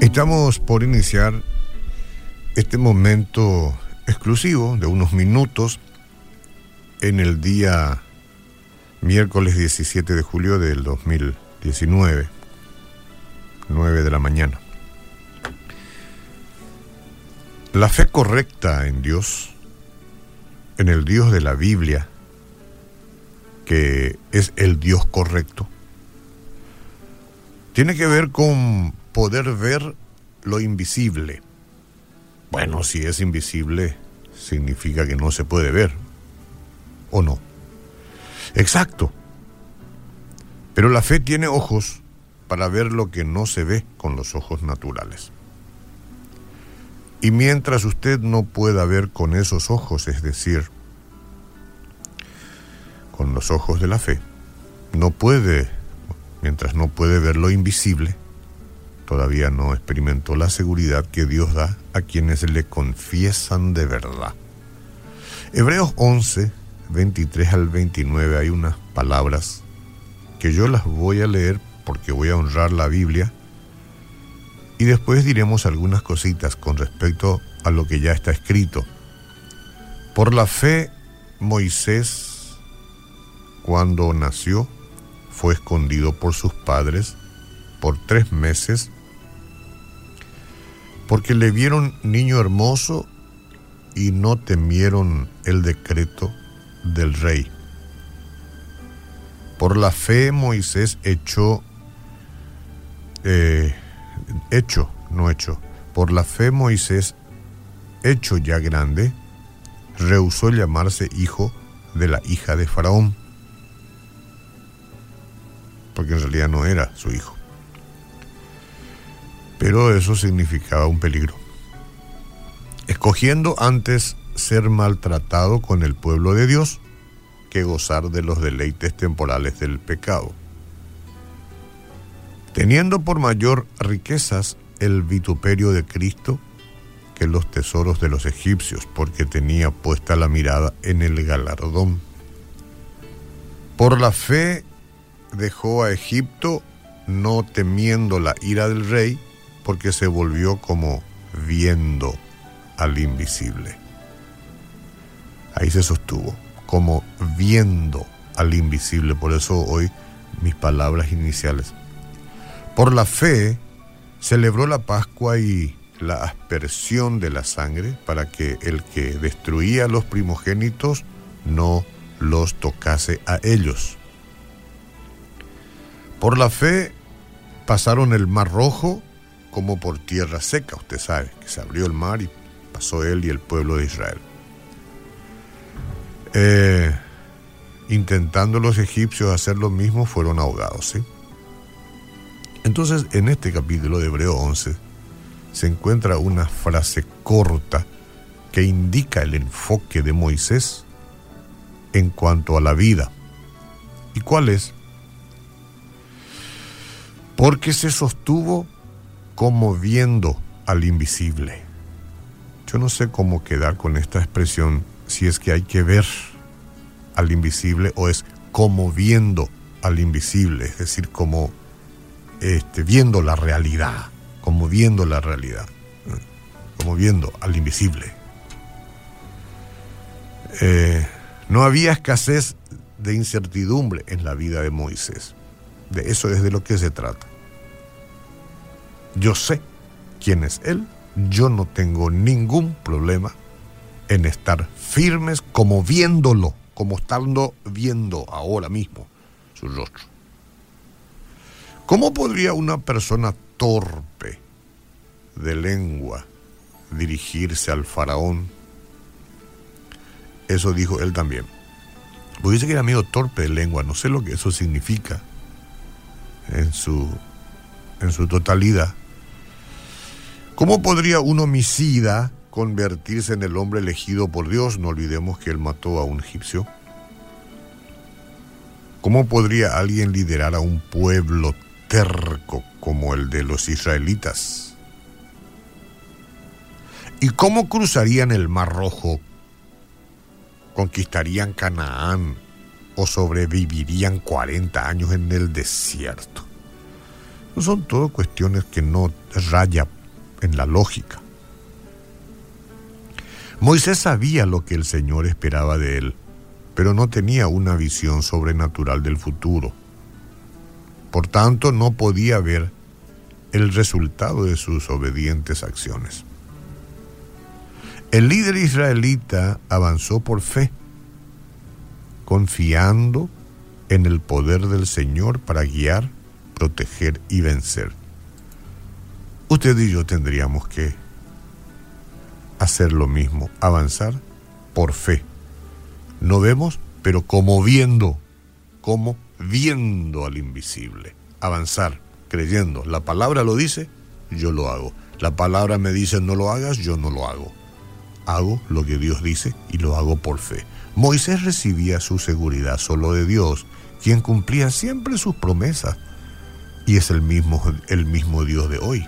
Estamos por iniciar este momento exclusivo de unos minutos en el día miércoles 17 de julio del 2019, 9 de la mañana. La fe correcta en Dios, en el Dios de la Biblia, que es el Dios correcto, tiene que ver con poder ver lo invisible. Bueno, si es invisible, significa que no se puede ver. ¿O no? Exacto. Pero la fe tiene ojos para ver lo que no se ve con los ojos naturales. Y mientras usted no pueda ver con esos ojos, es decir, con los ojos de la fe, no puede, mientras no puede ver lo invisible, todavía no experimentó la seguridad que Dios da a quienes le confiesan de verdad. Hebreos 11, 23 al 29 hay unas palabras que yo las voy a leer porque voy a honrar la Biblia y después diremos algunas cositas con respecto a lo que ya está escrito. Por la fe, Moisés, cuando nació, fue escondido por sus padres por tres meses porque le vieron niño hermoso y no temieron el decreto del rey. Por la fe Moisés echó, eh, hecho, no hecho, por la fe Moisés, hecho ya grande, rehusó llamarse hijo de la hija de Faraón, porque en realidad no era su hijo pero eso significaba un peligro. Escogiendo antes ser maltratado con el pueblo de Dios que gozar de los deleites temporales del pecado. Teniendo por mayor riquezas el vituperio de Cristo que los tesoros de los egipcios, porque tenía puesta la mirada en el galardón. Por la fe dejó a Egipto, no temiendo la ira del rey, porque se volvió como viendo al invisible. Ahí se sostuvo, como viendo al invisible. Por eso hoy mis palabras iniciales. Por la fe celebró la Pascua y la aspersión de la sangre para que el que destruía a los primogénitos no los tocase a ellos. Por la fe pasaron el mar rojo como por tierra seca, usted sabe, que se abrió el mar y pasó él y el pueblo de Israel. Eh, intentando los egipcios hacer lo mismo, fueron ahogados. ¿sí? Entonces, en este capítulo de Hebreo 11 se encuentra una frase corta que indica el enfoque de Moisés en cuanto a la vida. ¿Y cuál es? Porque se sostuvo como viendo al invisible. Yo no sé cómo quedar con esta expresión, si es que hay que ver al invisible o es como viendo al invisible, es decir, como este, viendo la realidad, como viendo la realidad, como viendo al invisible. Eh, no había escasez de incertidumbre en la vida de Moisés. De eso es de lo que se trata. Yo sé quién es Él, yo no tengo ningún problema en estar firmes como viéndolo, como estando viendo ahora mismo su rostro. ¿Cómo podría una persona torpe de lengua dirigirse al faraón? Eso dijo él también. Porque dice que era medio torpe de lengua, no sé lo que eso significa en su, en su totalidad. ¿Cómo podría un homicida convertirse en el hombre elegido por Dios? No olvidemos que él mató a un egipcio. ¿Cómo podría alguien liderar a un pueblo terco como el de los israelitas? ¿Y cómo cruzarían el Mar Rojo? ¿Conquistarían Canaán o sobrevivirían 40 años en el desierto? Son todo cuestiones que no raya en la lógica. Moisés sabía lo que el Señor esperaba de él, pero no tenía una visión sobrenatural del futuro. Por tanto, no podía ver el resultado de sus obedientes acciones. El líder israelita avanzó por fe, confiando en el poder del Señor para guiar, proteger y vencer. Usted y yo tendríamos que hacer lo mismo, avanzar por fe. No vemos, pero como viendo, como viendo al invisible. Avanzar, creyendo. La palabra lo dice, yo lo hago. La palabra me dice no lo hagas, yo no lo hago. Hago lo que Dios dice y lo hago por fe. Moisés recibía su seguridad solo de Dios, quien cumplía siempre sus promesas. Y es el mismo, el mismo Dios de hoy.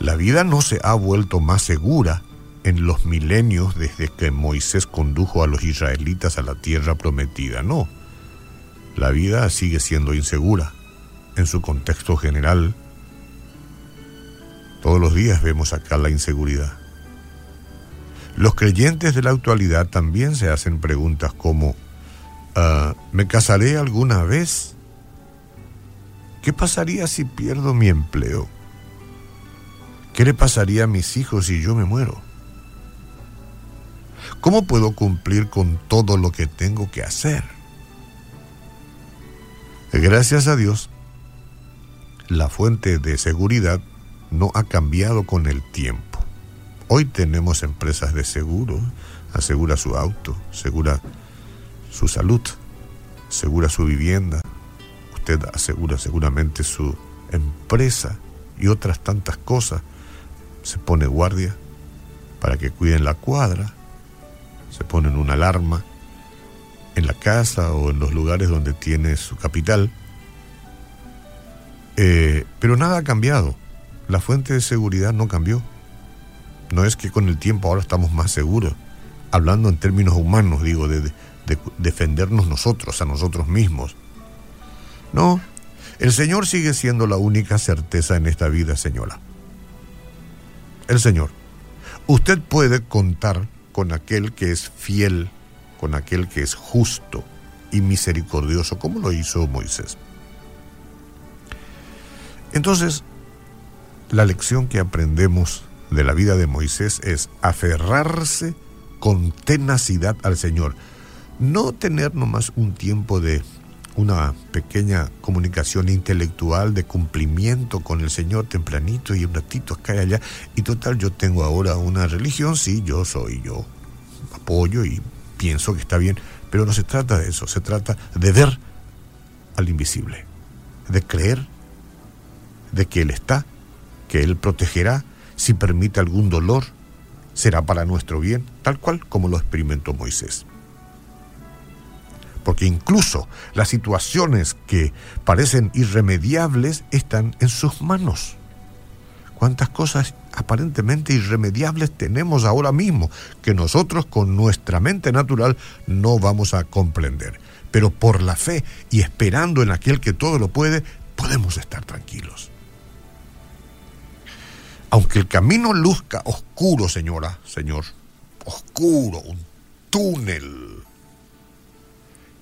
La vida no se ha vuelto más segura en los milenios desde que Moisés condujo a los israelitas a la tierra prometida, no. La vida sigue siendo insegura. En su contexto general, todos los días vemos acá la inseguridad. Los creyentes de la actualidad también se hacen preguntas como, ah, ¿me casaré alguna vez? ¿Qué pasaría si pierdo mi empleo? ¿Qué le pasaría a mis hijos si yo me muero? ¿Cómo puedo cumplir con todo lo que tengo que hacer? Gracias a Dios, la fuente de seguridad no ha cambiado con el tiempo. Hoy tenemos empresas de seguro, asegura su auto, asegura su salud, asegura su vivienda, usted asegura seguramente su empresa y otras tantas cosas se pone guardia para que cuiden la cuadra, se ponen una alarma en la casa o en los lugares donde tiene su capital. Eh, pero nada ha cambiado. La fuente de seguridad no cambió. No es que con el tiempo ahora estamos más seguros. Hablando en términos humanos, digo, de, de defendernos nosotros, a nosotros mismos. No, el Señor sigue siendo la única certeza en esta vida, señora el Señor. Usted puede contar con aquel que es fiel, con aquel que es justo y misericordioso, como lo hizo Moisés. Entonces, la lección que aprendemos de la vida de Moisés es aferrarse con tenacidad al Señor. No tener nomás un tiempo de una pequeña comunicación intelectual de cumplimiento con el Señor tempranito y un ratito acá y allá. Y total, yo tengo ahora una religión, sí, yo soy, yo apoyo y pienso que está bien, pero no se trata de eso, se trata de ver al invisible, de creer de que Él está, que Él protegerá, si permite algún dolor, será para nuestro bien, tal cual como lo experimentó Moisés porque incluso las situaciones que parecen irremediables están en sus manos. ¿Cuántas cosas aparentemente irremediables tenemos ahora mismo que nosotros con nuestra mente natural no vamos a comprender? Pero por la fe y esperando en aquel que todo lo puede, podemos estar tranquilos. Aunque el camino luzca oscuro, señora, señor, oscuro, un túnel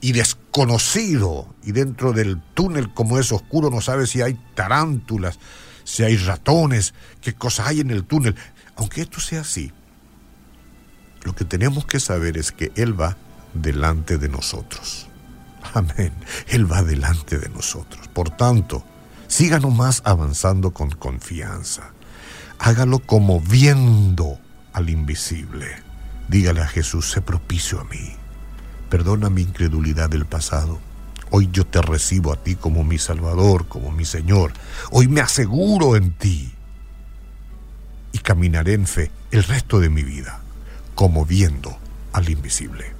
y desconocido, y dentro del túnel como es oscuro no sabe si hay tarántulas, si hay ratones, qué cosas hay en el túnel. Aunque esto sea así, lo que tenemos que saber es que Él va delante de nosotros. Amén. Él va delante de nosotros. Por tanto, síganos más avanzando con confianza. Hágalo como viendo al invisible. Dígale a Jesús, sé propicio a mí. Perdona mi incredulidad del pasado. Hoy yo te recibo a ti como mi Salvador, como mi Señor. Hoy me aseguro en ti. caminaré en fe el resto de mi vida, como viendo al invisible.